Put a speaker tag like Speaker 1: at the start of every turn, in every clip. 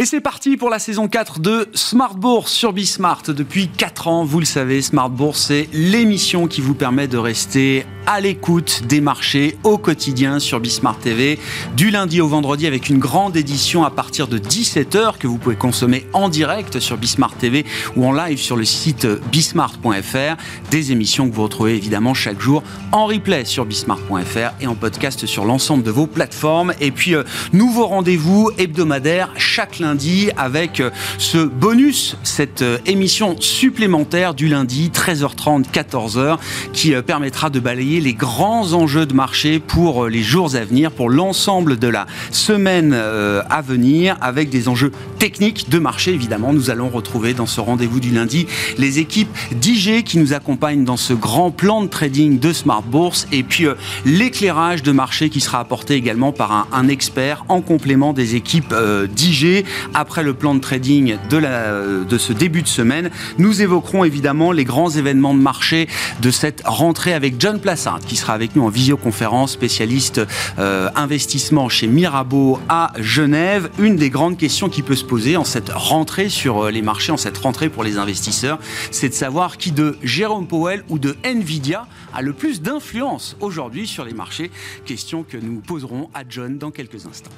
Speaker 1: Et c'est parti pour la saison 4 de Smart Bourse sur Bismart. Depuis 4 ans, vous le savez, Smart Bourse, c'est l'émission qui vous permet de rester à l'écoute des marchés au quotidien sur Bismart TV, du lundi au vendredi avec une grande édition à partir de 17h que vous pouvez consommer en direct sur Bismart TV ou en live sur le site bismart.fr. Des émissions que vous retrouvez évidemment chaque jour en replay sur bismart.fr et en podcast sur l'ensemble de vos plateformes. Et puis, euh, nouveau rendez-vous hebdomadaire chaque lundi avec euh, ce bonus, cette euh, émission supplémentaire du lundi 13h30, 14h qui permettra de balayer les grands enjeux de marché pour les jours à venir, pour l'ensemble de la semaine à venir avec des enjeux techniques de marché évidemment. Nous allons retrouver dans ce rendez-vous du lundi les équipes d'IG qui nous accompagnent dans ce grand plan de trading de Smart Bourse et puis l'éclairage de marché qui sera apporté également par un, expert en complément des équipes d'IG après le plan de trading de, ce début de semaine. Nous évoquerons évidemment les grands événements de marché de cette rentrée avec John Qui sera avec nous en visioconférence, spécialiste euh, investissement chez Mirabeau à Genève. Une des grandes questions qui peut se poser en cette rentrée sur euh, les marchés, en cette rentrée pour les investisseurs, c'est de savoir qui de Jérôme Powell ou de Nvidia a le plus d'influence aujourd'hui sur les marchés. Question que nous poserons à John dans quelques instants.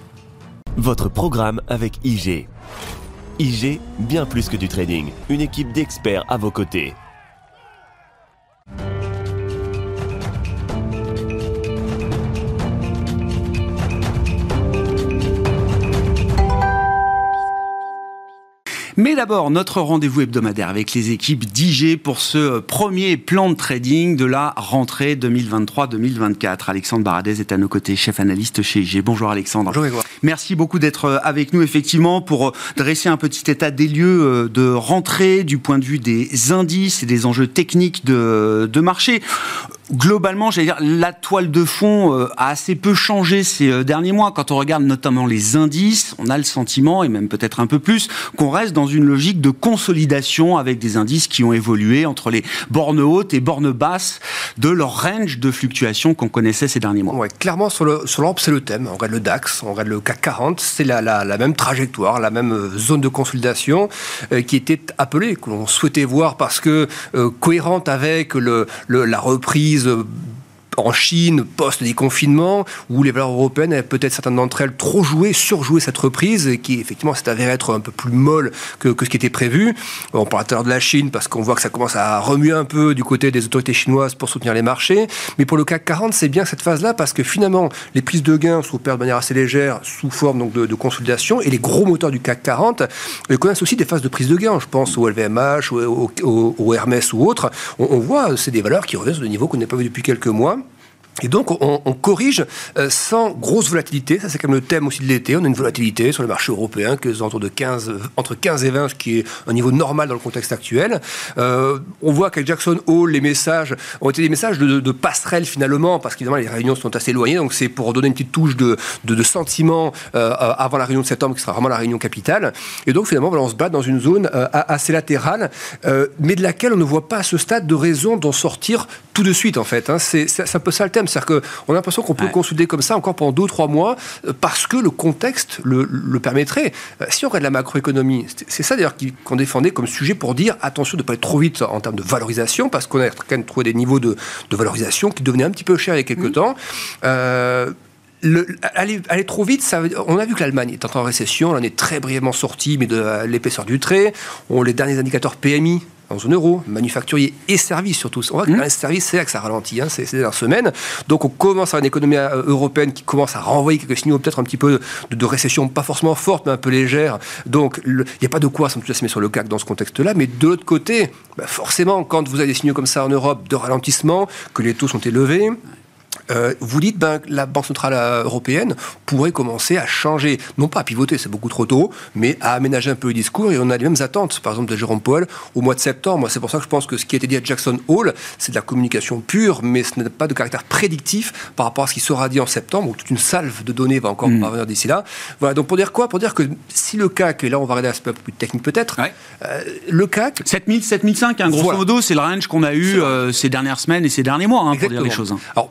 Speaker 2: Votre programme avec IG. IG, bien plus que du trading, une équipe d'experts à vos côtés.
Speaker 1: Mais d'abord, notre rendez-vous hebdomadaire avec les équipes d'IG pour ce premier plan de trading de la rentrée 2023-2024. Alexandre Baradez est à nos côtés, chef analyste chez IG. Bonjour Alexandre.
Speaker 3: Bonjour.
Speaker 1: Merci beaucoup d'être avec nous, effectivement, pour dresser un petit état des lieux euh, de rentrée du point de vue des indices et des enjeux techniques de, de marché globalement, j'allais dire, la toile de fond euh, a assez peu changé ces euh, derniers mois. Quand on regarde notamment les indices, on a le sentiment, et même peut-être un peu plus, qu'on reste dans une logique de consolidation avec des indices qui ont évolué entre les bornes hautes et bornes basses de leur range de fluctuation qu'on connaissait ces derniers mois.
Speaker 3: Ouais, clairement, sur l'Europe, sur c'est le thème. On regarde le DAX, on regarde le CAC 40, c'est la, la, même trajectoire, la même euh, zone de consolidation qui était appelée, que l'on souhaitait voir parce que cohérente avec le, la reprise euh, en Chine, post-déconfinement, où les valeurs européennes avaient peut-être certaines d'entre elles trop joué, surjoué cette reprise, qui effectivement s'est avérée être un peu plus molle que, ce qui était prévu. On parle tout à l'heure de la Chine, parce qu'on voit que ça commence à remuer un peu du côté des autorités chinoises pour soutenir les marchés. Mais pour le CAC 40, c'est bien cette phase-là, parce que finalement, les prises de gains s'opèrent de manière assez légère, sous forme donc, de, consolidation, et les gros moteurs du CAC 40 connaissent aussi des phases de prise de gains. Je pense au LVMH, au, au, Hermès ou autres. On, on voit, c'est des valeurs qui reviennent sur des niveaux qu'on n'a pas vu depuis quelques mois. Et donc, on, corrige euh, sans grosse volatilité. Ça, c'est comme le thème aussi de l'été. On a une volatilité sur le marché européen que autour de 15, entre 15 et 20, ce qui est un niveau normal dans le contexte actuel. Euh, on voit qu'avec Jackson Hole, les messages ont été des messages de, passerelle finalement, parce qu'évidemment, les réunions sont assez éloignées. Donc, c'est pour donner une petite touche de, de, sentiment euh, avant la réunion de septembre, qui sera vraiment la réunion capitale. Et donc, finalement, on se bat dans une zone assez latérale, mais de laquelle on ne voit pas à ce stade de raison d'en sortir tout de suite, en fait. Hein. C'est un peu ça le thème. C'est-à-dire qu'on a l'impression qu'on peut consulter comme ça encore pendant deux ou trois mois euh, parce que le contexte le, permettrait. Euh, si on regarde la macroéconomie, c'est ça d'ailleurs qu'on défendait comme sujet pour dire attention de ne pas être trop vite en termes de valorisation parce qu'on a quand même trouvé des niveaux de, valorisation qui devenaient un petit peu chers il y a quelques mmh. temps. Euh, aller, trop vite, ça on a vu que l'Allemagne est en récession, on en est très brièvement sorti, mais de l'épaisseur du trait. On, les derniers indicateurs PMI en zone euro, manufacturier et services surtout. On voit que mmh. les services, c'est là que ça ralentit hein, ces, dernières semaines. Donc on commence à une économie euh, européenne qui commence à renvoyer quelques signaux peut-être un petit peu de, récession, pas forcément forte, mais un peu légère. Donc il n'y a pas de quoi s'enthousiasmer sur le CAC dans ce contexte-là. Mais de l'autre côté, bah, forcément, quand vous avez des signaux comme ça en Europe de ralentissement, que les taux sont élevés, euh, vous dites ben, la Banque centrale européenne pourrait commencer à changer, non pas à pivoter, c'est beaucoup trop tôt, mais à aménager un peu le discours. Et on a les mêmes attentes, par exemple, de Jérôme Powell au mois de septembre. C'est pour ça que je pense que ce qui a été dit à Jackson Hole, c'est de la communication pure, mais ce n'est pas de caractère prédictif par rapport à ce qui sera dit en septembre, où toute une salve de données va encore mm. parvenir d'ici là. Voilà, donc pour dire quoi? Pour dire que si le CAC, et là on va regarder un peu plus technique peut-être,
Speaker 1: euh, le CAC. 7000, 7005, hein, grosso modo, c'est le range qu'on a eu euh, ces dernières semaines et ces derniers mois, hein, pour dire les choses. Hein.
Speaker 3: Alors,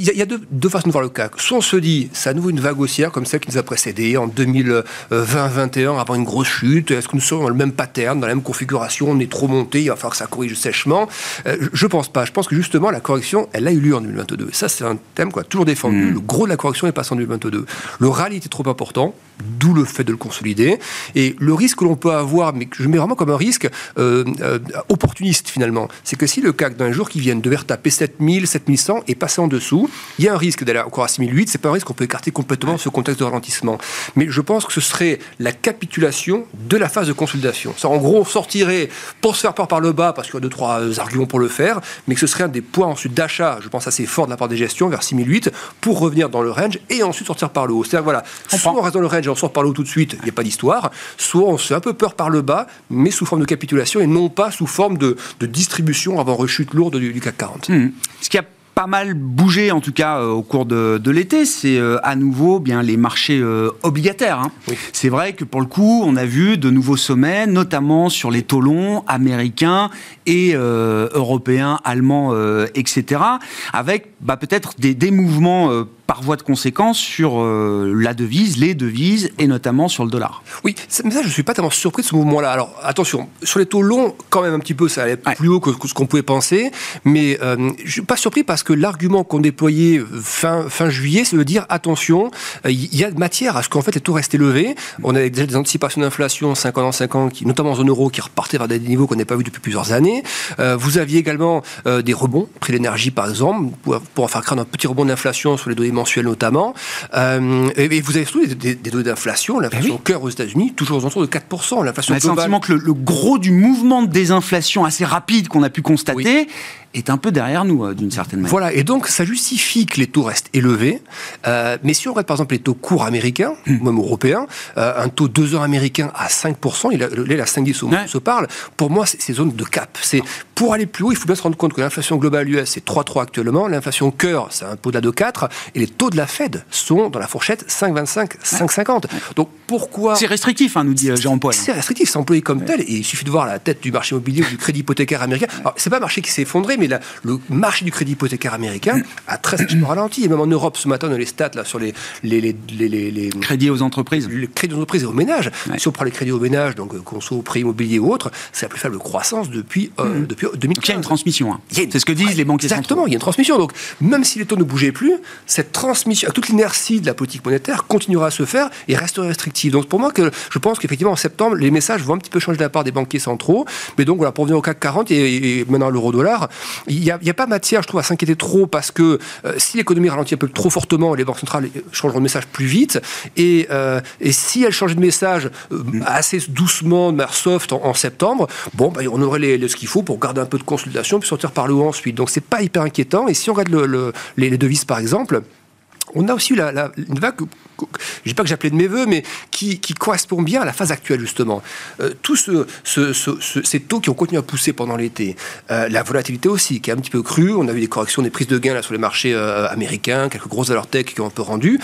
Speaker 3: il y a, deux, façons de voir le CAC. Soit on se dit, c'est à nouveau une vague haussière comme celle qui nous a précédé en 2020-2021 avant une grosse chute. Est-ce que nous sommes dans le même pattern, dans la même configuration? On est trop monté, il va falloir que ça corrige sèchement. Euh, je pense pas. Je pense que justement, la correction, elle a eu lieu en 2022. ça, c'est un thème qu'on a toujours défendu. Mm. Le gros de la correction est passé en 2022. Le rallye était trop important, d'où le fait de le consolider. Et le risque que l'on peut avoir, mais que je mets vraiment comme un risque euh, euh, opportuniste finalement, c'est que si le CAC d'un jour qui vient devait taper 7000, 7100 et passer en dessous, il y a un risque d'aller encore à 6008. C'est pas un risque qu'on peut écarter complètement ce contexte de ralentissement. Mais je pense que ce serait la capitulation de la phase de consolidation. Ça, en gros, on sortirait pour se faire peur par le bas, parce qu'il y a deux, trois arguments pour le faire, mais que ce serait un des points ensuite d'achat, je pense assez fort de la part des gestions, vers 6008, pour revenir dans le range et ensuite sortir par le haut. C'est-à-dire, voilà, soit on reste dans le range et on sort par le haut tout de suite, il n'y a pas d'histoire, soit on se fait un peu peur par le bas, mais sous forme de capitulation et non pas sous forme de, distribution avant rechute lourde du, CAC 40.
Speaker 1: Hmm. Ce qui a pas mal bougé en tout cas euh, au cours de, l'été, c'est euh, à nouveau bien les marchés euh, obligataires. Hein. C'est vrai que pour le coup, on a vu de nouveaux sommets, notamment sur les taux longs américains et européens, allemands, etc., avec bah, peut-être des, des mouvements par voie de conséquence sur euh, la devise, les devises et notamment sur le dollar.
Speaker 3: Oui, mais ça, je ne suis pas tellement surpris de ce mouvement-là. Alors attention, sur les taux longs, quand même un petit peu, ça allait plus haut que, ce qu'on pouvait penser, mais euh, je ne suis pas surpris parce que l'argument qu'on déployait fin, fin juillet, c'est de dire attention, euh, il y a de matière à ce qu'en fait les taux restent élevés. On avait déjà des anticipations d'inflation 5 ans en 5 ans, qui, notamment en zone euro, qui repartaient vers des niveaux qu'on n'a pas vus depuis plusieurs années. vous aviez également des rebonds, prix de l'énergie par exemple, pour, pour faire craindre un petit rebond d'inflation sur les données notamment. Euh, et, vous avez surtout des, données d'inflation, l'inflation ben cœur aux États-Unis, toujours aux alentours de 4%. L'inflation
Speaker 1: globale. Le sentiment que le, gros du mouvement de désinflation assez rapide qu'on a pu constater est un peu derrière nous, euh, d'une certaine manière.
Speaker 3: Voilà, et donc ça justifie que les taux restent élevés. Euh, mais si on regarde par exemple les taux courts américains, hmm. même européens, un taux 2 ans américain à 5%, il a, là, la 5 10 se parle, pour moi, c'est zone de cap. C'est pour aller plus haut, il faut bien se rendre compte que l'inflation globale US, c'est 3,3 actuellement, l'inflation cœur, c'est un taux de 4, et les taux de la Fed sont dans la fourchette 5,25, 5,50. Donc pourquoi
Speaker 1: C'est restrictif, hein, nous dit euh, Jean-Paul.
Speaker 3: C'est restrictif, c'est employé comme tel, et il suffit de voir la tête du marché immobilier ou du crédit hypothécaire américain. Alors, c'est pas un marché qui s'est effondré, mais le marché du crédit hypothécaire américain a très ralenti. Et même en Europe, ce matin, on a les stats là, sur les, les, les, les,
Speaker 1: crédits aux entreprises.
Speaker 3: Les crédits aux entreprises et aux ménages. Si on prend les crédits aux ménages, donc euh, conso, prêt immobilier ou autre, c'est la plus faible croissance depuis, euh, mmh. depuis 2015.
Speaker 1: Il y a une transmission. Hein. C'est ce que disent les banquiers
Speaker 3: Exactement, il y a une transmission. Donc, même si les taux ne bougeaient plus, cette transmission, toute l'inertie de la politique monétaire continuera à se faire et restera restrictive. Donc, pour moi, que, je pense qu'effectivement, en septembre, les messages vont un petit peu changer de la part des banquiers centraux. Mais donc, voilà, pour venir au CAC 40 et, maintenant l'euro-dollar, il n'y a, pas matière, je trouve, à s'inquiéter trop parce que euh, si l'économie ralentit un peu trop fortement, les banques centrales changeront de message plus vite. Et, euh, et si elles changeaient de message euh, assez doucement, de manière soft, en, septembre, bon, bah, on aurait ce qu'il faut pour garder un peu de consolidation puis sortir par le haut ensuite. Donc, c'est pas hyper inquiétant. Et si on regarde le, les, les devises, par exemple, on a aussi la, une vague, je dis pas que j'appelais de mes voeux, mais qui, correspond bien à la phase actuelle, justement. Euh, tous ces taux qui ont continué à pousser pendant l'été, euh, la volatilité aussi, qui a un petit peu cru, on a vu des corrections, des prises de gains là, sur les marchés euh, américains, quelques grosses valeurs tech qui ont un peu rendu.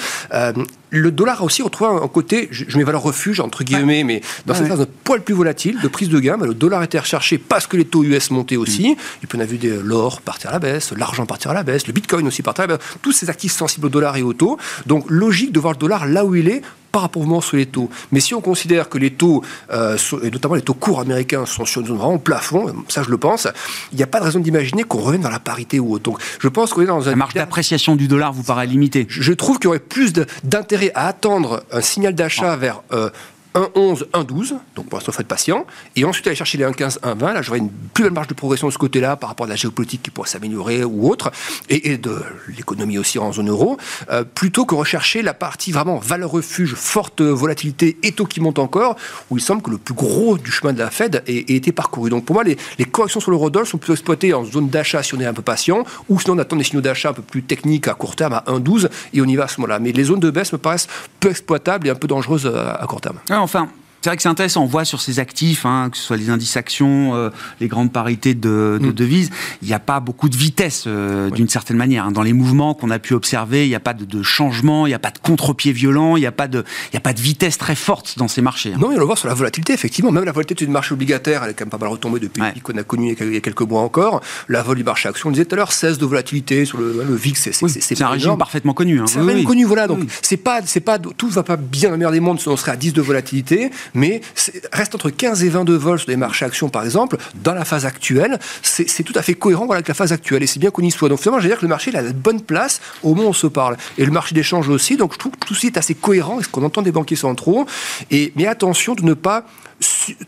Speaker 3: Le dollar a aussi retrouvé un côté, je, mets valeur refuge entre guillemets, mais dans cette phase un poil plus volatile, de prise de gain, le dollar était recherché parce que les taux US montaient aussi. Et puis on a vu l'or partir à la baisse, l'argent partir à la baisse, le bitcoin aussi partir à la baisse, tous ces actifs sensibles au dollar et au taux. Donc logique de voir le dollar là où il est par rapport au mouvement sur les taux. Mais si on considère que les taux, euh, et notamment les taux courts américains, sont sur une zone vraiment plafond, ça je le pense, il n'y a pas de raison d'imaginer qu'on revienne dans la parité ou autre. Donc je pense qu'on est dans un...
Speaker 1: La marge d'appréciation du dollar vous paraît limitée
Speaker 3: Je trouve qu'il y aurait plus d'intérêt à attendre un signal d'achat ah. vers euh, 1,11, 1,12, donc pour l'instant, faut être patient, et ensuite aller chercher les 1,15, 1,20, là j'aurais une plus belle marge de progression de ce côté-là par rapport à la géopolitique qui pourrait s'améliorer ou autre, et, de l'économie aussi en zone euro, euh, plutôt que rechercher la partie vraiment valeur refuge, forte volatilité et taux qui monte encore, où il semble que le plus gros du chemin de la Fed ait, été parcouru. Donc pour moi, les, corrections sur l'eurodoll sont plutôt exploitées en zone d'achat si on est un peu patient, ou sinon on attend des signaux d'achat un peu plus techniques à court terme à 1,12, et on y va à ce moment-là. Mais les zones de baisse me paraissent peu exploitables et un peu dangereuses à, court terme.
Speaker 1: Ah, enfin, c'est vrai que c'est intéressant. On voit sur ces actifs, hein, que ce soit les indices actions, euh, les grandes parités de, de mm. devises, il n'y a pas beaucoup de vitesse euh, d'une certaine manière. Hein. Dans les mouvements qu'on a pu observer, il n'y a pas de, de changement, il n'y a pas de contre-pied violent, il n'y a, pas de, il a pas de vitesse très forte dans ces marchés.
Speaker 3: Hein. Non, on le voit sur la volatilité, effectivement. Même la volatilité du marché obligataire, elle est quand même pas mal retombée depuis qu'on a connu il y a quelques mois encore. La vol du marché action, on disait tout à l'heure, 16 de volatilité sur le, le VIX,
Speaker 1: c'est un régime parfaitement connu.
Speaker 3: C'est régime connu, voilà. Donc, c'est pas, c'est pas, tout va pas bien dans le meilleur des mondes, on serait à 10 de volatilité, mais reste entre 15 et 22 vols sur les marchés actions, par exemple, dans la phase actuelle, c'est tout à fait cohérent avec la phase actuelle, et c'est bien qu'on y soit. Donc finalement, je dire que le marché a la bonne place au moment où on se parle. Et le marché d'échange aussi, donc je trouve que tout ceci est assez cohérent avec ce qu'on entend des banquiers centraux. Et, mais attention de ne pas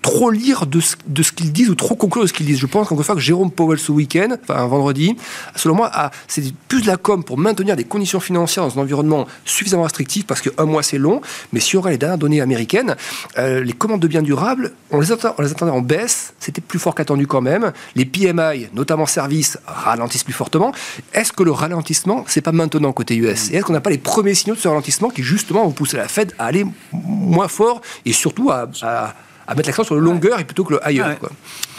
Speaker 3: trop lire de ce, qu'ils disent ou trop conclure de ce qu'ils disent. Je pense qu'encore une fois que Jérôme Powell ce week-end, enfin vendredi, selon moi, c'est plus de la com pour maintenir des conditions financières dans un environnement suffisamment restrictif parce qu'un mois c'est long, mais si on aurait les dernières données américaines, euh, les commandes de biens durables, on les, attend, on les attendait en baisse, c'était plus fort qu'attendu quand même. Les PMI, notamment services, ralentissent plus fortement. Est-ce que le ralentissement, c'est pas maintenant côté US Et est-ce qu'on n'a pas les premiers signaux de ce ralentissement qui justement vont pousser la Fed à aller moins fort et surtout à à mettre l'accent sur le longueur et plutôt que le ailleurs. Quoi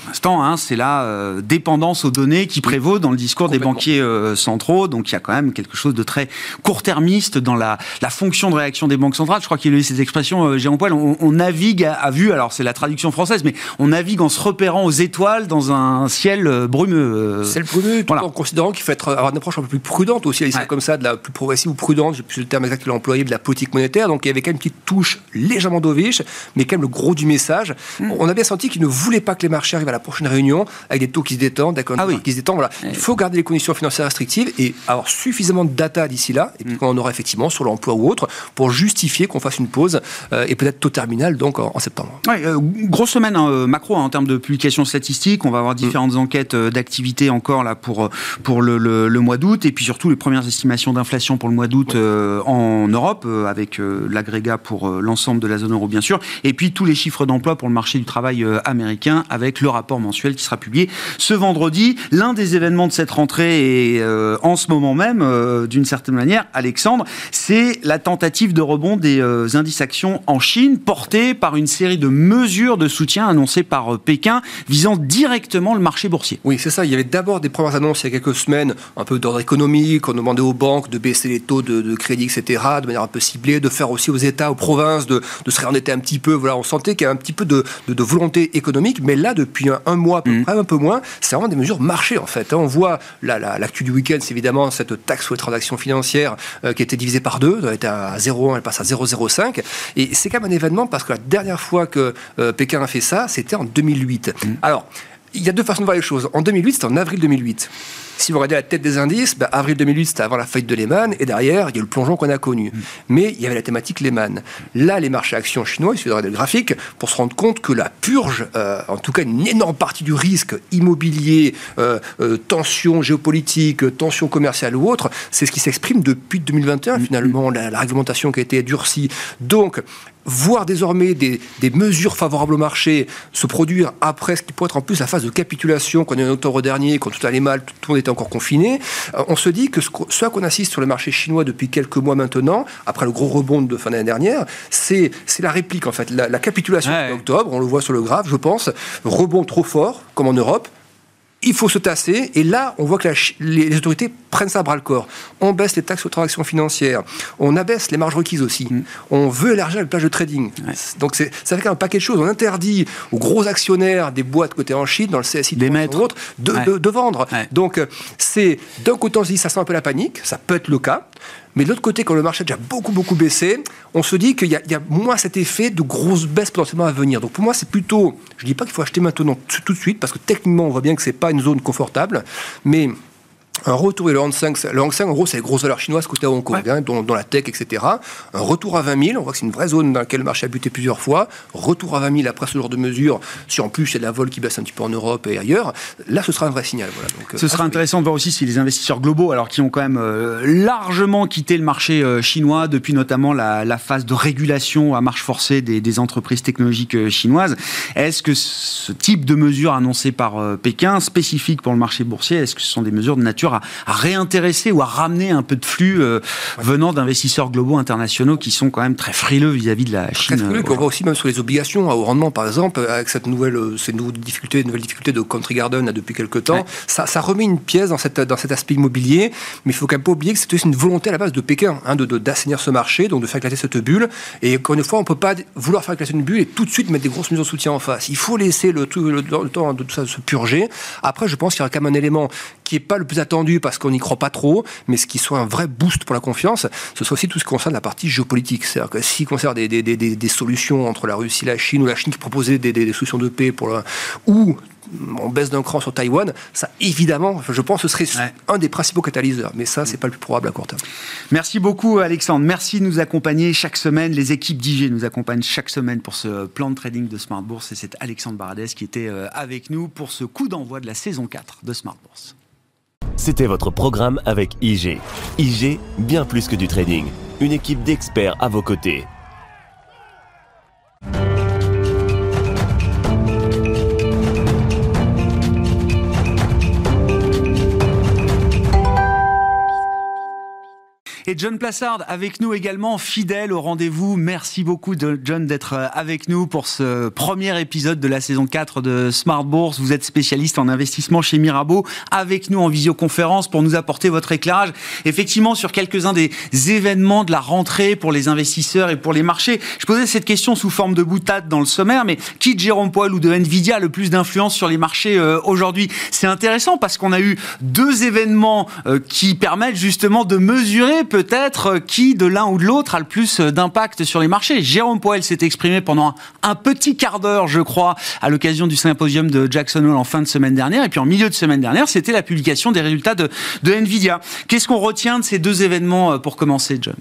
Speaker 1: l'instant, hein, c'est la euh, dépendance aux données qui prévaut dans le discours des banquiers euh, centraux. Donc il y a quand même quelque chose de très court-termiste dans la, la, fonction de réaction des banques centrales. Je crois qu'il y a eu ces expressions, euh, Jérôme Poil, on, navigue à, vue, alors c'est la traduction française, mais on navigue en se repérant aux étoiles dans un ciel euh, brumeux.
Speaker 3: Ciel brumeux, tout en considérant qu'il faut être, avoir une approche un peu plus prudente aussi, ouais. comme ça, de la plus progressive ou prudente, j'ai plus le terme exact qu'il a employé, de la politique monétaire. Donc il y avait quand même une petite touche légèrement dovish, mais quand même le gros du message. Hmm. On a bien senti qu'il ne voulait pas que les marchés arrivent à la prochaine réunion avec des taux qui se détendent, d'accord, ah qui se détendent. Voilà. Il faut garder les conditions financières restrictives et avoir suffisamment de data d'ici là, et puis mm. on aura effectivement sur l'emploi ou autre, pour justifier qu'on fasse une pause euh, et peut-être taux terminal donc en, septembre.
Speaker 1: Ouais, euh, grosse semaine hein, euh, macro hein, en termes de publications statistiques. On va avoir mm. différentes enquêtes d'activité encore là pour pour le, le, mois d'août et puis surtout les premières estimations d'inflation pour le mois d'août en Europe avec l'agrégat pour l'ensemble de la zone euro bien sûr et puis tous les chiffres d'emploi pour le marché du travail américain avec le rapport mensuel qui sera publié ce vendredi. L'un des événements de cette rentrée et euh, en ce moment même, euh, d'une certaine manière, Alexandre, c'est la tentative de rebond des euh, indices actions en Chine, portée par une série de mesures de soutien annoncées par Pékin, visant directement le marché boursier.
Speaker 3: Oui, c'est ça. Il y avait d'abord des premières annonces il y a quelques semaines, un peu d'ordre économique. On demandait aux banques de baisser les taux de, crédit, etc., de manière un peu ciblée, de faire aussi aux États, aux provinces, de, de se réendetter un petit peu. Voilà, on sentait qu'il y avait un petit peu de, de volonté économique, mais là, depuis un, mois, peu Mm. un peu moins. C'est vraiment des mesures marché, en fait. Hein. On voit l'actu du week-end, c'est évidemment cette taxe sur les transactions financières euh, qui a été divisée par deux. Elle était à 0,1, elle passe à 0,05. Et c'est quand même un événement parce que la dernière fois que euh, Pékin a fait ça, c'était en 2008. Mm. Alors, il y a deux façons de voir les choses. En 2008, c'était en avril 2008. Si vous regardez la tête des indices, bah, avril 2008, c'était avant la faillite de Lehman, et derrière, il y a le plongeon qu'on a connu. Mm. Mais il y avait la thématique Lehman. Là, les marchés actions chinois, il suffit de regarder le graphique pour se rendre compte que la purge, euh, en tout cas une énorme partie du risque immobilier, euh, euh, tension géopolitique, tension commerciale ou autre, c'est ce qui s'exprime depuis 2021, mm. finalement, la, la réglementation qui a été durcie. Donc, voir désormais des, mesures favorables au marché se produire après ce qui pourrait être en plus la phase de capitulation qu'on a eu en octobre dernier, quand tout allait mal, tout, le monde était encore confiné, euh, on se dit que ce, à qu'on assiste sur le marché chinois depuis quelques mois maintenant, après le gros rebond de fin d'année dernière, c'est la réplique en fait. La, capitulation d'octobre, on le voit sur le graphe, je pense, rebond trop fort, comme en Europe, il faut se tasser. Et là, on voit que les, autorités prennent ça à bras le corps. On baisse les taxes aux transactions financières. On abaisse les marges requises aussi. Mm. On veut élargir le plage de trading. Donc ça fait un paquet de choses. On interdit aux gros actionnaires des boîtes cotées en Chine, dans le CSI,
Speaker 1: des maîtres,
Speaker 3: autres, de, de, vendre. Donc euh, c'est d'un côté on se dit ça sent un peu la panique. Ça peut être le cas. Mais de l'autre côté, quand le marché a déjà beaucoup, beaucoup baissé, on se dit qu'il y, a moins cet effet de grosse baisse potentiellement à venir. Donc pour moi, c'est plutôt, je ne dis pas qu'il faut acheter maintenant tout de suite, parce que techniquement, on voit bien que ce n'est pas une zone confortable, mais un retour, et le Hang Seng, le Hang Seng en gros, c'est les grosses valeurs chinoises côté à Hong Kong, hein, dans, la tech, etc. Un retour à 20 000, on voit que c'est une vraie zone dans laquelle le marché a buté plusieurs fois. Retour à 20 000 après ce genre de mesures, si en plus il y a de la vol qui baisse un petit peu en Europe et ailleurs, là ce sera un vrai signal. Voilà.
Speaker 1: Donc, ce sera intéressant de voir aussi si les investisseurs globaux, alors qui ont quand même euh, largement quitté le marché euh, chinois depuis notamment la, phase de régulation à marche forcée des, entreprises technologiques euh, chinoises, est-ce que ce type de mesures annoncées par Pékin, spécifiques pour le marché boursier, est-ce que ce sont des mesures de nature à, réintéresser ou à ramener un peu de flux euh, venant d'investisseurs globaux internationaux qui sont quand même très frileux vis-à-vis de la Chine. Très
Speaker 3: frileux, on voit aussi même sur les obligations à haut rendement, par exemple, avec cette nouvelle, ces nouvelles difficultés, nouvelles difficultés de Country Garden depuis quelques temps, ça, ça, remet une pièce dans, cette, dans cet aspect immobilier, mais il faut quand même pas oublier que c'est aussi une volonté à la base de Pékin, hein, de, d'assainir ce marché, donc de faire éclater cette bulle. Et encore une fois, on peut pas vouloir faire éclater une bulle et tout de suite mettre des grosses mesures de soutien en face. Il faut laisser le, le, le temps de tout ça se purger. Après, je pense qu'il y aura quand même un élément qui n'est pas le plus attendu parce qu'on n'y croit pas trop, mais ce qui soit un vrai boost pour la confiance, ce soit aussi tout ce qui concerne la partie géopolitique. C'est-à-dire que s'il concerne des, des, des, des, solutions entre la Russie et la Chine, ou la Chine qui proposait des, solutions de paix pour ou on baisse d'un cran sur Taïwan, ça évidemment, je pense, ce serait un des principaux catalyseurs. Mais ça, c'est pas le plus probable à court terme.
Speaker 1: Merci beaucoup, Alexandre. Merci de nous accompagner chaque semaine. Les équipes d'IG nous accompagnent chaque semaine pour ce plan de trading de Smart Bourse. Et c'est Alexandre Baradès qui était euh, avec nous pour ce coup d'envoi de la saison 4 de Smart Bourse.
Speaker 2: C'était votre programme avec IG. IG, bien plus que du trading. Une équipe d'experts à vos côtés.
Speaker 1: Et John Plassard avec nous également, fidèle au rendez-vous. Merci beaucoup John d'être euh, avec nous pour ce premier épisode de la saison 4 de Smart Bourse. Vous êtes spécialiste en investissement chez Mirabeau, avec nous en visioconférence pour nous apporter votre éclairage, effectivement, sur quelques-uns des événements de la rentrée pour les investisseurs et pour les marchés. Je posais cette question sous forme de boutade dans le sommaire, mais qui de Jérôme Poil ou de Nvidia a le plus d'influence sur les marchés euh, aujourd'hui? C'est intéressant parce qu'on a eu deux événements euh, qui permettent justement de mesurer peut-être qui de l'un ou de l'autre a le plus d'impact sur les marchés. Jérôme Poel s'est exprimé pendant un petit quart d'heure, je crois, à l'occasion du symposium de Jackson en fin de semaine dernière. Et puis en milieu de semaine dernière, c'était la publication des résultats de, Nvidia. Qu'est-ce qu'on retient de ces deux événements euh, pour commencer, John?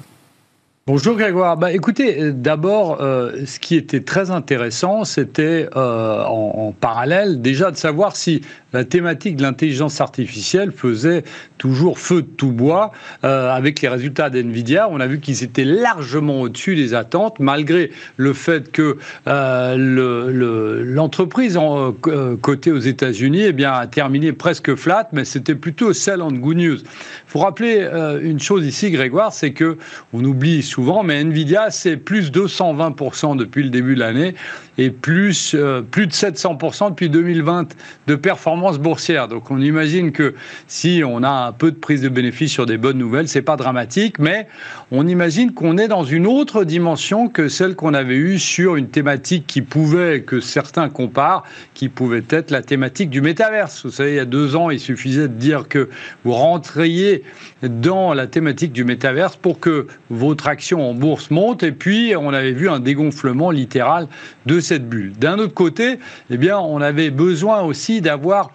Speaker 4: Bonjour Grégoire. Bah, écoutez, euh, d'abord, euh, ce qui était très intéressant, c'était en, parallèle déjà de savoir si la thématique de l'intelligence artificielle faisait toujours feu de tout bois. Euh, avec les résultats d'NVIDIA, on a vu qu'ils étaient largement au-dessus des attentes, malgré le fait que euh, l'entreprise en euh, cotée aux États-Unis eh a terminé presque flat, mais c'était plutôt sell on good news. Il faut rappeler une chose ici, Grégoire, c'est que on oublie souvent, mais NVIDIA, c'est plus 220% depuis le début de l'année et plus, plus de 700% depuis 2020 de performance boursière. Donc on imagine que si on a un peu de prise de bénéfice sur des bonnes nouvelles, c'est pas dramatique, mais on imagine qu'on est dans une autre dimension que celle qu'on avait eue sur une thématique qui pouvait, que certains comparent, qui pouvait être la thématique du métaverse. Vous savez, il y a deux ans, il suffisait de dire que vous rentriez dans la thématique du métaverse pour que votre action en bourse monte, et puis on avait vu un dégonflement littéral de D'un autre côté, eh bien, on avait besoin aussi d'avoir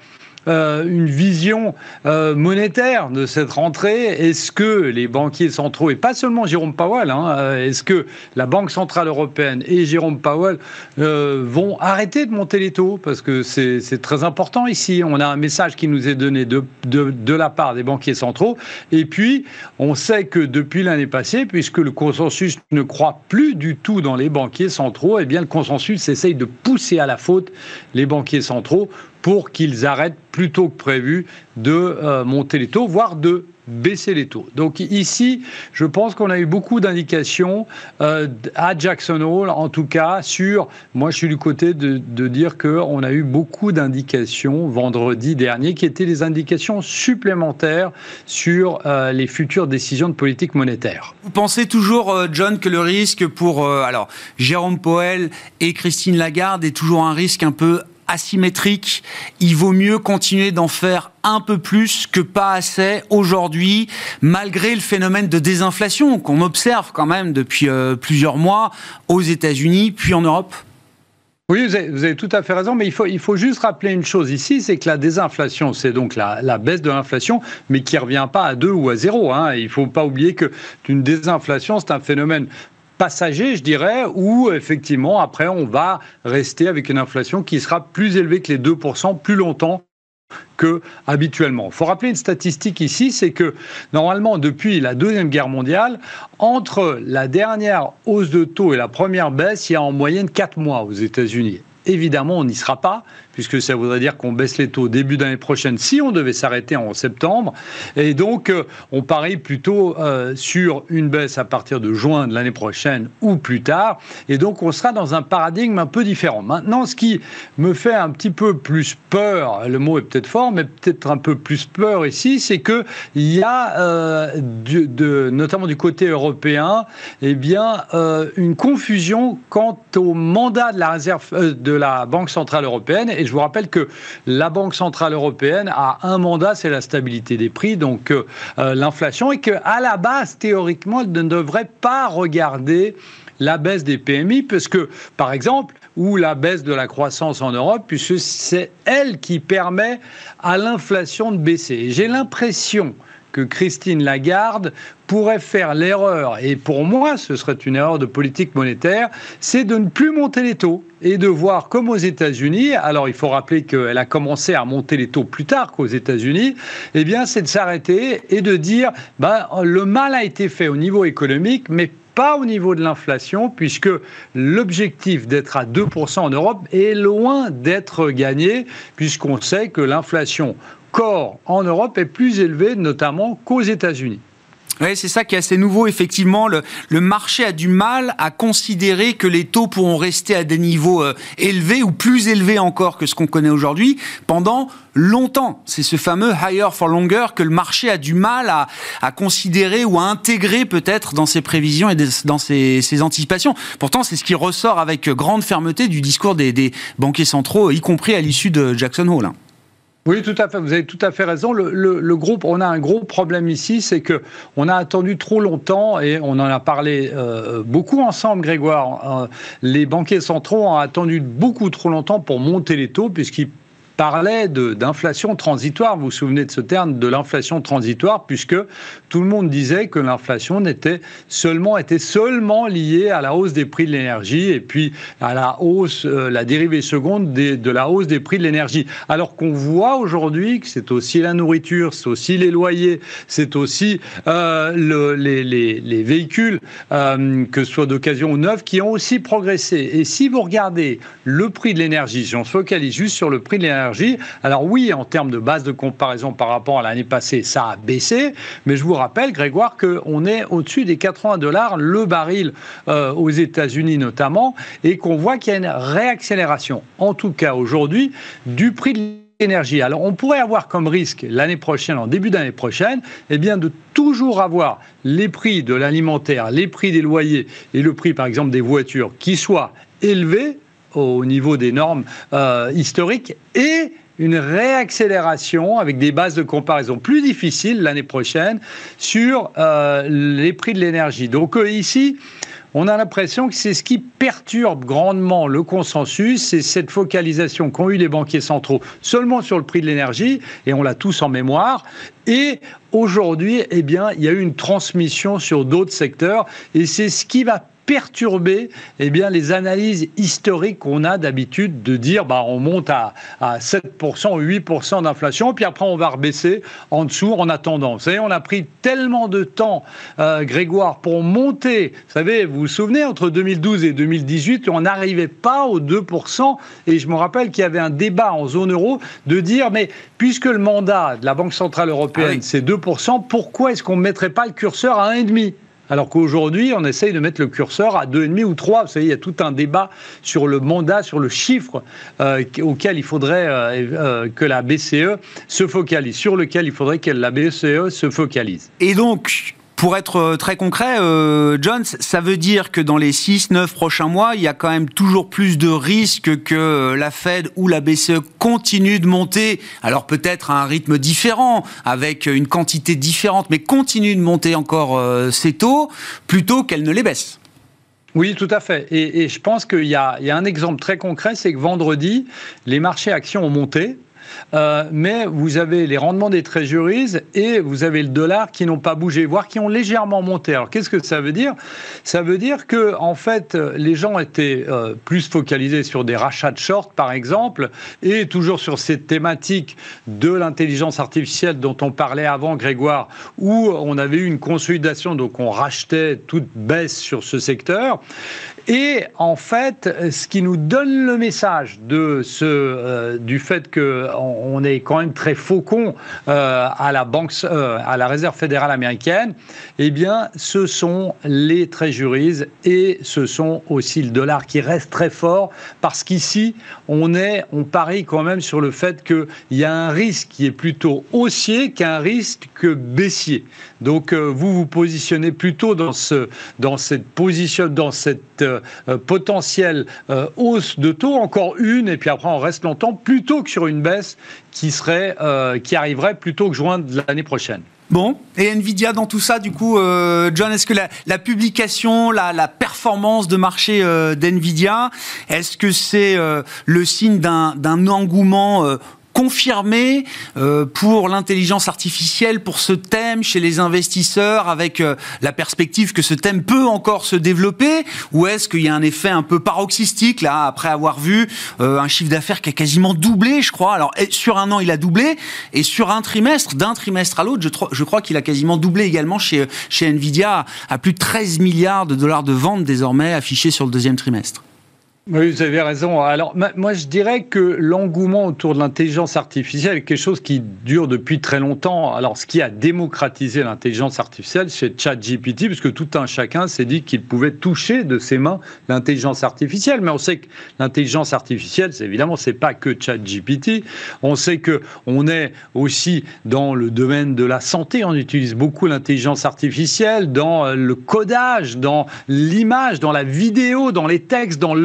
Speaker 4: euh, une vision euh, monétaire de cette rentrée Est-ce que les banquiers centraux, et pas seulement Jérôme Powell, hein, euh, est-ce que la Banque Centrale Européenne et Jérôme Powell vont arrêter de monter les taux? Parce que c'est très important ici. On a un message qui nous est donné de, de, la part des banquiers centraux. Et puis, on sait que depuis l'année passée, puisque le consensus ne croit plus du tout dans les banquiers centraux, eh bien, le consensus essaye de pousser à la faute les banquiers centraux pour qu'ils arrêtent plus tôt que prévu de euh, monter les taux, voire de baisser les taux. Donc ici, je pense qu'on a eu beaucoup d'indications euh, à Jackson Hole, en tout cas, sur, moi je suis du côté de, dire qu'on a eu beaucoup d'indications vendredi dernier, qui étaient des indications supplémentaires sur euh, les futures décisions de politique monétaire.
Speaker 1: Vous pensez toujours, John, que le risque pour alors Jérôme Powell et Christine Lagarde est toujours un risque un peu asymétrique. Il vaut mieux continuer d'en faire un peu plus que pas assez aujourd'hui, malgré le phénomène de désinflation qu'on observe quand même depuis euh, plusieurs mois aux États-Unis, puis en Europe.
Speaker 4: Oui, vous avez, tout à fait raison, mais il faut, il faut juste rappeler une chose ici, c'est que la désinflation, c'est donc la, baisse de l'inflation, mais qui ne revient pas à 2 ou à 0. Hein. Il ne faut pas oublier qu'une désinflation, c'est un phénomène passager, je dirais, où effectivement, après, on va rester avec une inflation qui sera plus élevée que les 2% plus longtemps que habituellement. Il faut rappeler une statistique ici, c'est que normalement depuis la Deuxième Guerre mondiale, entre la dernière hausse de taux et la première baisse, il y a en moyenne 4 mois aux États-Unis. Évidemment, on n'y sera pas, puisque ça voudrait dire qu'on baisse les taux début d'année prochaine si on devait s'arrêter en septembre. Et donc, euh, on parie plutôt euh, sur une baisse à partir de juin de l'année prochaine ou plus tard. Et donc, on sera dans un paradigme un peu différent. Maintenant, ce qui me fait un petit peu plus peur, le mot est peut-être fort, mais peut-être un peu plus peur ici, c'est que il y a, euh, notamment du côté européen, eh bien, une confusion quant au mandat de la réserve de la Banque centrale européenne et je vous rappelle que la Banque Centrale Européenne a un mandat, c'est la stabilité des prix, donc euh, euh, l'inflation, et qu'à la base, théoriquement, elle ne devrait pas regarder la baisse des PMI, puisque, par exemple, ou la baisse de la croissance en Europe, puisque c'est elle qui permet à l'inflation de baisser. J'ai l'impression que Christine Lagarde pourrait faire l'erreur, et pour moi ce serait une erreur de politique monétaire, c'est de ne plus monter les taux et de voir comme aux États-Unis, alors il faut rappeler qu'elle a commencé à monter les taux plus tard qu'aux États-Unis, eh bien c'est de s'arrêter et de dire ben, le mal a été fait au niveau économique, mais pas au niveau de l'inflation, puisque l'objectif d'être à 2% en Europe est loin d'être gagné, puisqu'on sait que l'inflation corps en Europe est plus élevé, notamment qu'aux États-Unis.
Speaker 1: Oui, c'est ça qui est assez nouveau. Effectivement, le, marché a du mal à considérer que les taux pourront rester à des niveaux euh, élevés ou plus élevés encore que ce qu'on connaît aujourd'hui pendant longtemps. C'est ce fameux higher for longer que le marché a du mal à, considérer ou à intégrer peut-être dans ses prévisions et dans ses, anticipations. Pourtant, c'est ce qui ressort avec grande fermeté du discours des, des banquiers centraux, y compris à l'issue de Jackson Hole.
Speaker 4: Oui, tout à fait. Vous avez tout à fait raison. Le, groupe, on a un gros problème ici, c'est que on a attendu trop longtemps et on en a parlé euh, beaucoup ensemble, Grégoire. Euh, les banquiers centraux ont attendu beaucoup trop longtemps pour monter les taux puisqu'ils parlait d'inflation transitoire. Vous vous souvenez de ce terme de l'inflation transitoire, puisque tout le monde disait que l'inflation n'était seulement était seulement liée à la hausse des prix de l'énergie et puis à la hausse, euh, la dérivée seconde de la hausse des prix de l'énergie. Alors qu'on voit aujourd'hui que c'est aussi la nourriture, c'est aussi les loyers, c'est aussi euh, le, les, les, les, véhicules, euh, que ce soit d'occasion ou neuf, qui ont aussi progressé. Et si vous regardez le prix de l'énergie, si on se focalise juste sur le prix de l'énergie alors oui, en termes de base de comparaison par rapport à l'année passée, ça a baissé, mais je vous rappelle, Grégoire, qu'on est au-dessus des 80 dollars le baril euh, aux États-Unis notamment, et qu'on voit qu'il y a une réaccélération, en tout cas aujourd'hui, du prix de l'énergie. Alors on pourrait avoir comme risque l'année prochaine, en début d'année prochaine, eh bien de toujours avoir les prix de l'alimentaire, les prix des loyers et le prix par exemple des voitures qui soient élevés au niveau des normes euh, historiques et une réaccélération avec des bases de comparaison plus difficiles l'année prochaine sur euh, les prix de l'énergie. Donc euh, ici, on a l'impression que c'est ce qui perturbe grandement le consensus, c'est cette focalisation qu'ont eu les banquiers centraux seulement sur le prix de l'énergie, et on l'a tous en mémoire. Et aujourd'hui, eh bien, il y a eu une transmission sur d'autres secteurs, et c'est ce qui va perturber eh bien, les analyses historiques qu'on a d'habitude de dire bah, on monte à, à 7% ou 8% d'inflation, puis après on va rebaisser en dessous en attendant. Vous savez, on a pris tellement de temps, euh, Grégoire, pour monter. Vous savez, vous vous souvenez, entre 2012 et 2018, on n'arrivait pas aux 2%. Et je me rappelle qu'il y avait un débat en zone euro de dire mais puisque le mandat de la Banque Centrale Européenne, ah c'est 2%, pourquoi est-ce qu'on ne mettrait pas le curseur à 1,5% alors qu'aujourd'hui, on essaye de mettre le curseur à 2,5 ou 3. Vous savez, il y a tout un débat sur le mandat, sur le chiffre euh, auquel il faudrait euh, euh, que la BCE se focalise, sur lequel il faudrait que la BCE se focalise.
Speaker 1: Et donc, pour être euh, très concret, euh, Jones, ça veut dire que dans les 6-9 prochains mois, il y a quand même toujours plus de risques que euh, la Fed ou la BCE continue de monter, alors peut-être à un rythme différent, avec une quantité différente, mais continue de monter encore ces taux, plutôt qu'elle ne les baisse.
Speaker 4: Oui, tout à fait. Et, je pense qu'il y, a un exemple très concret, c'est que vendredi, les marchés actions ont monté. Euh, mais vous avez les rendements des treasuries et vous avez le dollar qui n'ont pas bougé, voire qui ont légèrement monté. Alors qu'est-ce que ça veut dire? Ça veut dire que en fait, les gens étaient euh, plus focalisés sur des rachats de short, par exemple, et toujours sur cette thématique de l'intelligence artificielle dont on parlait avant, Grégoire, où on avait eu une consolidation, donc on rachetait toute baisse sur ce secteur. Et en fait, ce qui nous donne le message de ce, euh, du fait qu'on on est quand même très faucon euh, à la banque, euh, à la réserve fédérale américaine, eh bien, ce sont les treasuries et ce sont aussi le dollar qui reste très fort parce qu'ici, on on parie quand même sur le fait qu'il y a un risque qui est plutôt haussier qu'un risque baissier. Donc, vous vous positionnez plutôt dans ce, dans cette position, dans cette potentielle hausse de taux, encore une, et puis après on reste longtemps, plutôt que sur une baisse qui, serait, euh, qui arriverait plutôt que juin de l'année prochaine.
Speaker 1: Bon, et Nvidia dans tout ça, du coup, euh, John, est-ce que la, publication, la, performance de marché euh, d'Nvidia, est-ce que c'est le signe d'un engouement confirmé euh, pour l'intelligence artificielle, pour ce thème chez les investisseurs, avec euh, la perspective que ce thème peut encore se développer Ou est-ce qu'il y a un effet un peu paroxystique, là, après avoir vu euh, un chiffre d'affaires qui a quasiment doublé, je crois Alors, sur un an, il a doublé, et sur un trimestre, d'un trimestre à l'autre, je, je, crois qu'il a quasiment doublé également chez, chez Nvidia, à plus de 13 milliards de dollars de ventes désormais affichés sur le deuxième trimestre.
Speaker 4: Oui, vous avez raison. Alors, moi, je dirais que l'engouement autour de l'intelligence artificielle est quelque chose qui dure depuis très longtemps. Alors, ce qui a démocratisé l'intelligence artificielle, c'est ChatGPT, puisque tout un chacun s'est dit qu'il pouvait toucher de ses mains l'intelligence artificielle. Mais on sait que l'intelligence artificielle, c'est évidemment, c'est pas que ChatGPT. On sait que on est aussi dans le domaine de la santé. On utilise beaucoup l'intelligence artificielle dans le codage, dans l'image, dans la vidéo, dans les textes, dans le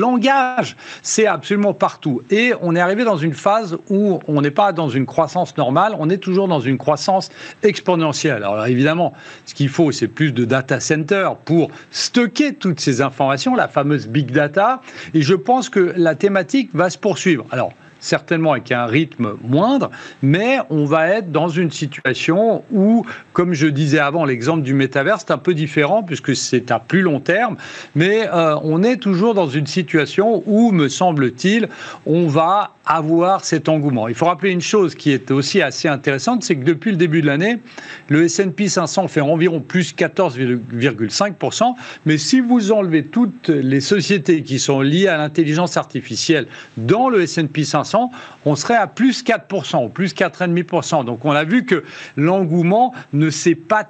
Speaker 4: c'est absolument partout. Et on est arrivé dans une phase où on n'est pas dans une croissance normale, on est toujours dans une croissance exponentielle. Alors évidemment, ce qu'il faut, c'est plus de data centers pour stocker toutes ces informations, la fameuse big data. Et je pense que la thématique va se poursuivre. Alors, certainement avec un rythme moindre, mais on va être dans une situation où, comme je disais avant, l'exemple du métavers, c'est un peu différent puisque c'est à plus long terme, mais euh, on est toujours dans une situation où, me semble-t-il, on va avoir cet engouement. Il faut rappeler une chose qui est aussi assez intéressante, c'est que depuis le début de l'année, le S&P 500 fait environ plus 14,5%, mais si vous enlevez toutes les sociétés qui sont liées à l'intelligence artificielle dans le S&P 500, on serait à plus 4%, ou plus 4,5%. Donc on a vu que l'engouement ne s'est pas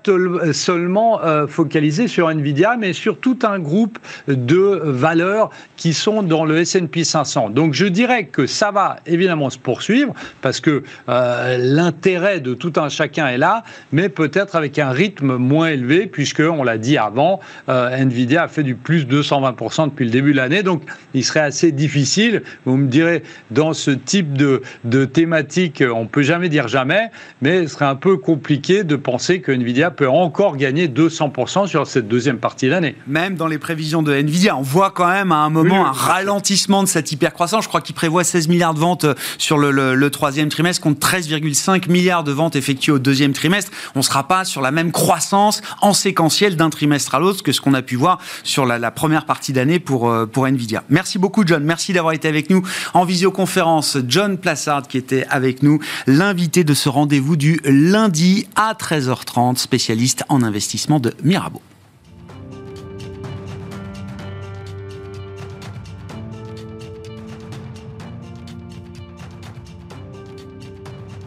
Speaker 4: seulement euh, focalisé sur Nvidia, mais sur tout un groupe de valeurs qui sont dans le S&P 500. Donc je dirais que ça va évidemment se poursuivre parce que euh, l'intérêt de tout un chacun est là, mais peut-être avec un rythme moins élevé puisque on l'a dit avant, euh, Nvidia a fait du plus de 220% depuis le début de l'année, donc il serait assez difficile. Vous me direz dans ce type de, de thématique, on peut jamais dire jamais, mais ce serait un peu compliqué de penser que Nvidia peut encore gagner 200% sur cette deuxième partie de l'année.
Speaker 1: Même dans les prévisions de Nvidia, on voit quand même à un moment un ralentissement de cette hypercroissance. Je crois qu'il prévoit 16 milliards de ventes sur le, troisième trimestre contre 13,5 milliards de ventes effectuées au deuxième trimestre. On ne sera pas sur la même croissance en séquentiel d'un trimestre à l'autre que ce qu'on a pu voir sur la, première partie d'année pour, euh, pour Nvidia. Merci beaucoup John, merci d'avoir été avec nous en visioconférence. John Plassard qui était avec nous, l'invité de ce rendez-vous du lundi à 13h30, spécialiste en investissement de Mirabeau.